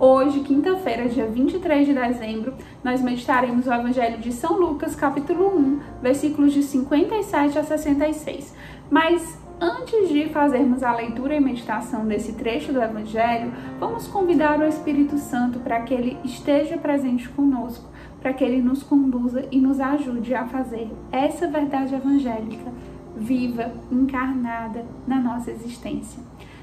Hoje, quinta-feira, dia 23 de dezembro, nós meditaremos o Evangelho de São Lucas, capítulo 1, versículos de 57 a 66. Mas antes de fazermos a leitura e meditação desse trecho do Evangelho, vamos convidar o Espírito Santo para que ele esteja presente conosco, para que ele nos conduza e nos ajude a fazer essa verdade evangélica viva, encarnada na nossa existência.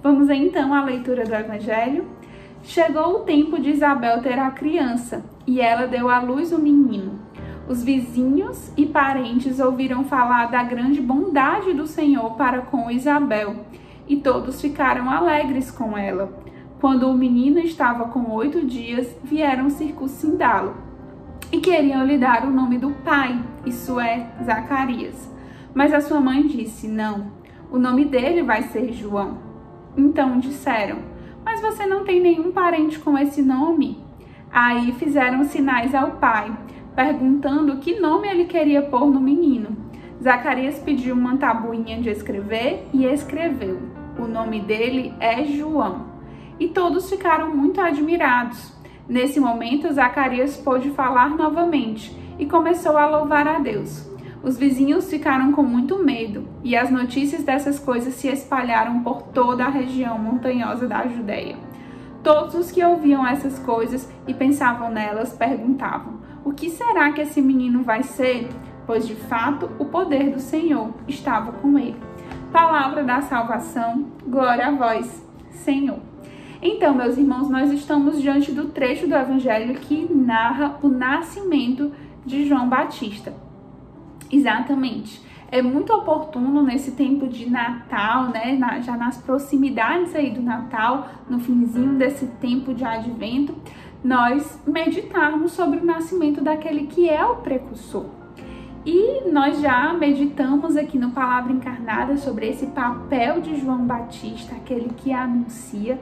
Vamos então à leitura do Evangelho. Chegou o tempo de Isabel ter a criança e ela deu à luz o menino. Os vizinhos e parentes ouviram falar da grande bondade do Senhor para com Isabel e todos ficaram alegres com ela. Quando o menino estava com oito dias, vieram circuncindá-lo e queriam lhe dar o nome do pai, isso é, Zacarias. Mas a sua mãe disse: Não, o nome dele vai ser João. Então disseram: Mas você não tem nenhum parente com esse nome? Aí fizeram sinais ao pai, perguntando que nome ele queria pôr no menino. Zacarias pediu uma tabuinha de escrever e escreveu: O nome dele é João. E todos ficaram muito admirados. Nesse momento, Zacarias pôde falar novamente e começou a louvar a Deus. Os vizinhos ficaram com muito medo e as notícias dessas coisas se espalharam por toda a região montanhosa da Judéia. Todos os que ouviam essas coisas e pensavam nelas perguntavam: O que será que esse menino vai ser? Pois de fato o poder do Senhor estava com ele. Palavra da salvação, glória a vós, Senhor. Então, meus irmãos, nós estamos diante do trecho do Evangelho que narra o nascimento de João Batista. Exatamente. É muito oportuno nesse tempo de Natal, né? Na, já nas proximidades aí do Natal, no finzinho desse tempo de advento, nós meditarmos sobre o nascimento daquele que é o precursor. E nós já meditamos aqui no Palavra Encarnada sobre esse papel de João Batista, aquele que anuncia.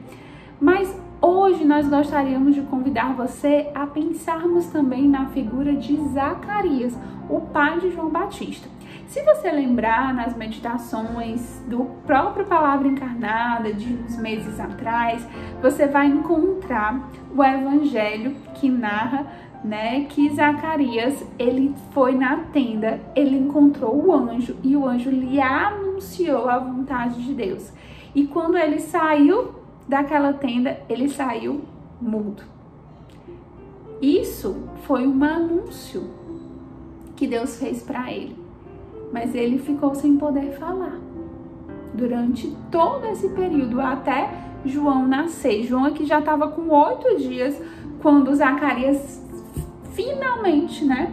Mas hoje nós gostaríamos de convidar você a pensarmos também na figura de Zacarias, o pai de João Batista. Se você lembrar nas meditações do próprio Palavra Encarnada de uns meses atrás, você vai encontrar o evangelho que narra, né, que Zacarias, ele foi na tenda, ele encontrou o anjo e o anjo lhe anunciou a vontade de Deus. E quando ele saiu daquela tenda, ele saiu mudo. Isso foi um anúncio que Deus fez para ele. Mas ele ficou sem poder falar durante todo esse período até João nascer. João aqui já estava com oito dias quando Zacarias finalmente, né,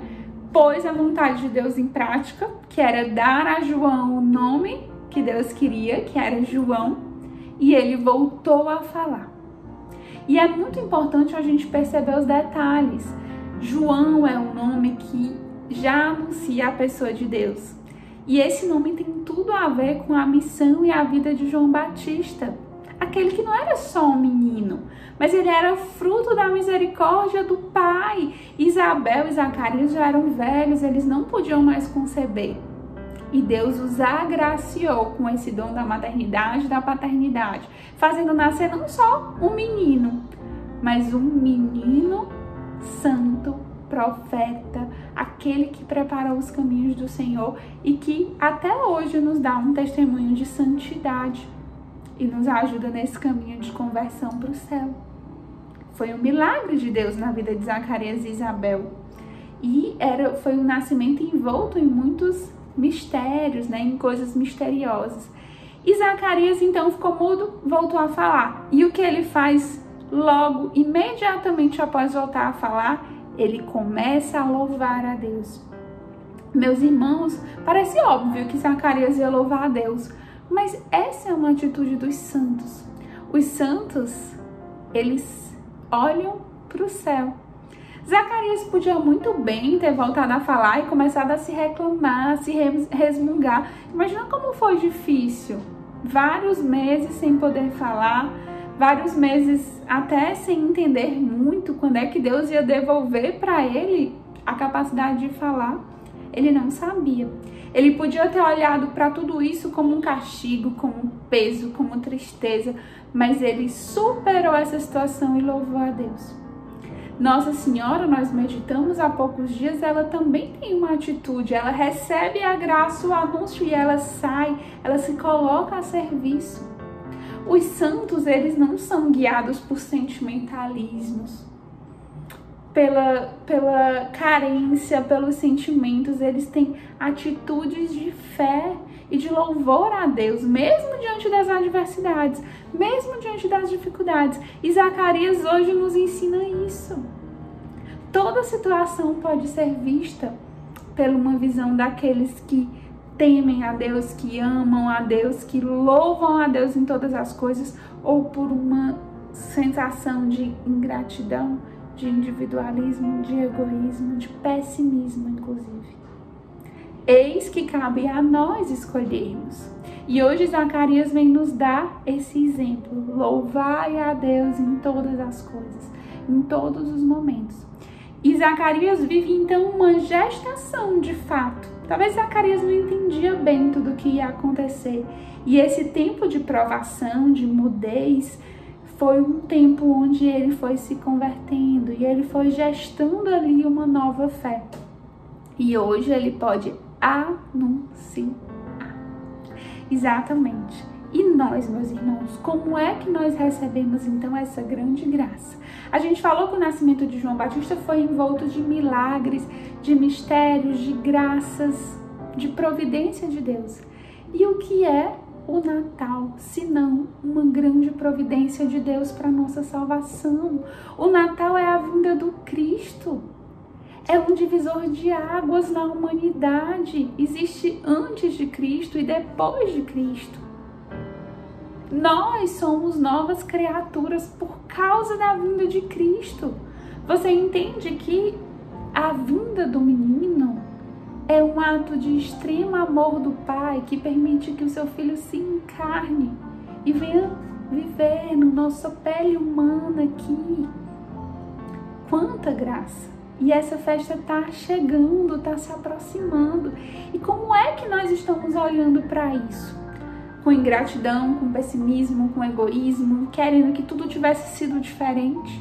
pôs a vontade de Deus em prática, que era dar a João o nome que Deus queria, que era João, e ele voltou a falar. E é muito importante a gente perceber os detalhes. João é um nome que já anuncia a pessoa de Deus. E esse nome tem tudo a ver com a missão e a vida de João Batista. Aquele que não era só um menino, mas ele era fruto da misericórdia do Pai. Isabel e Zacarias já eram velhos, eles não podiam mais conceber. E Deus os agraciou com esse dom da maternidade e da paternidade, fazendo nascer não só um menino, mas um menino santo profeta, aquele que preparou os caminhos do Senhor e que até hoje nos dá um testemunho de santidade e nos ajuda nesse caminho de conversão para o céu. Foi um milagre de Deus na vida de Zacarias e Isabel. E era, foi um nascimento envolto em muitos mistérios, né, em coisas misteriosas. E Zacarias então ficou mudo, voltou a falar. E o que ele faz logo, imediatamente após voltar a falar? Ele começa a louvar a Deus. Meus irmãos, parece óbvio que Zacarias ia louvar a Deus, mas essa é uma atitude dos santos. Os santos, eles olham para o céu. Zacarias podia muito bem ter voltado a falar e começado a se reclamar, a se resmungar. Imagina como foi difícil. Vários meses sem poder falar, vários meses até sem entender muito quando é que Deus ia devolver para ele a capacidade de falar. Ele não sabia. Ele podia ter olhado para tudo isso como um castigo, como um peso, como tristeza, mas ele superou essa situação e louvou a Deus. Nossa Senhora, nós meditamos há poucos dias, ela também tem uma atitude, ela recebe a graça, o anúncio e ela sai, ela se coloca a serviço. Os santos, eles não são guiados por sentimentalismos, pela, pela carência, pelos sentimentos, eles têm atitudes de fé e de louvor a Deus, mesmo diante das adversidades, mesmo diante das dificuldades. E Zacarias hoje nos ensina isso. Toda situação pode ser vista por uma visão daqueles que temem a Deus, que amam a Deus, que louvam a Deus em todas as coisas, ou por uma sensação de ingratidão, de individualismo, de egoísmo, de pessimismo, inclusive. Eis que cabe a nós escolhermos. E hoje Zacarias vem nos dar esse exemplo. Louvai a Deus em todas as coisas, em todos os momentos. E Zacarias vive então uma gestação de fato. Talvez Zacarias não entendia bem tudo o que ia acontecer. E esse tempo de provação, de mudez, foi um tempo onde ele foi se convertendo e ele foi gestando ali uma nova fé. E hoje ele pode anunciar. Exatamente. E nós, meus irmãos, como é que nós recebemos então essa grande graça? A gente falou que o nascimento de João Batista foi envolto de milagres, de mistérios, de graças, de providência de Deus. E o que é o Natal, senão uma grande providência de Deus para nossa salvação. O Natal é a vinda do Cristo. É um divisor de águas na humanidade. Existe antes de Cristo e depois de Cristo. Nós somos novas criaturas por causa da vinda de Cristo. Você entende que a vinda do menino é um ato de extremo amor do Pai que permite que o seu filho se encarne e venha viver no nossa pele humana aqui. Quanta graça! E essa festa está chegando, está se aproximando. E como é que nós estamos olhando para isso? Com ingratidão, com pessimismo, com egoísmo, querendo que tudo tivesse sido diferente?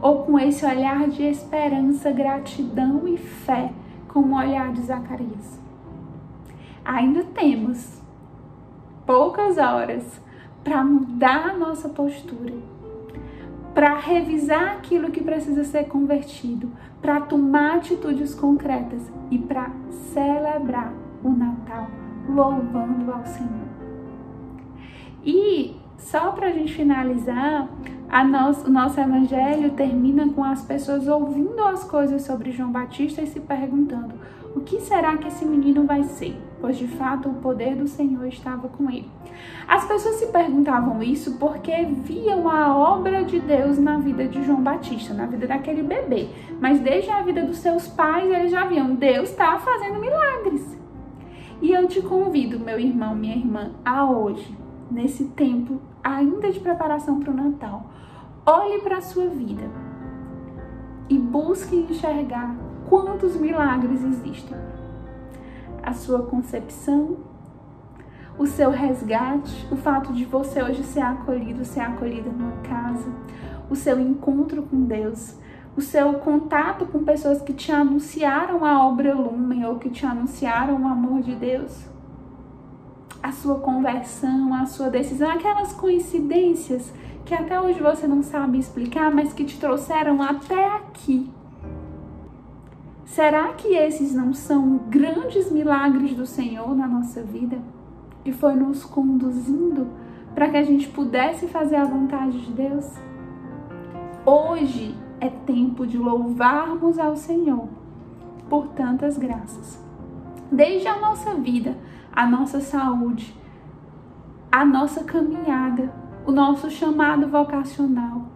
Ou com esse olhar de esperança, gratidão e fé? como o olhar de Zacarias. Ainda temos poucas horas para mudar a nossa postura, para revisar aquilo que precisa ser convertido, para tomar atitudes concretas e para celebrar o Natal louvando ao Senhor. E só para a gente finalizar, nosso, o nosso evangelho termina com as pessoas ouvindo as coisas sobre João Batista e se perguntando: o que será que esse menino vai ser? Pois de fato o poder do Senhor estava com ele. As pessoas se perguntavam isso porque viam a obra de Deus na vida de João Batista, na vida daquele bebê. Mas desde a vida dos seus pais, eles já viam: Deus está fazendo milagres. E eu te convido, meu irmão, minha irmã, a hoje, nesse tempo ainda de preparação para o Natal, olhe para a sua vida e busque enxergar quantos milagres existem. A sua concepção, o seu resgate, o fato de você hoje ser acolhido, ser acolhida numa casa, o seu encontro com Deus, o seu contato com pessoas que te anunciaram a obra Lumen ou que te anunciaram o amor de Deus a sua conversão, a sua decisão, aquelas coincidências que até hoje você não sabe explicar, mas que te trouxeram até aqui. Será que esses não são grandes milagres do Senhor na nossa vida? e foi nos conduzindo para que a gente pudesse fazer a vontade de Deus. Hoje é tempo de louvarmos ao Senhor por tantas graças. Desde a nossa vida, a nossa saúde, a nossa caminhada, o nosso chamado vocacional.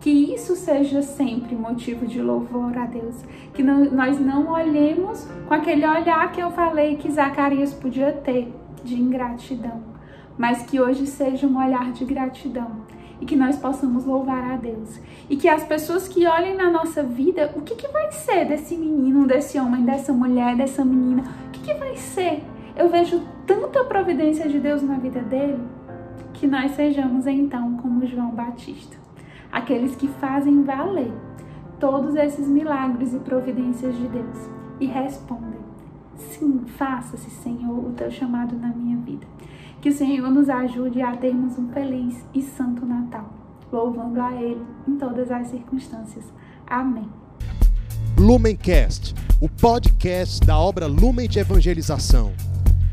Que isso seja sempre motivo de louvor a Deus. Que não, nós não olhemos com aquele olhar que eu falei que Zacarias podia ter, de ingratidão, mas que hoje seja um olhar de gratidão e que nós possamos louvar a Deus. E que as pessoas que olhem na nossa vida, o que, que vai ser desse menino, desse homem, dessa mulher, dessa menina? O que, que vai ser? Eu vejo tanta providência de Deus na vida dele que nós sejamos então como João Batista, aqueles que fazem valer todos esses milagres e providências de Deus e respondem: Sim, faça-se, Senhor, o teu chamado na minha vida. Que o Senhor nos ajude a termos um feliz e santo Natal, louvando a Ele em todas as circunstâncias. Amém. Lumencast, o podcast da obra Lumen de Evangelização.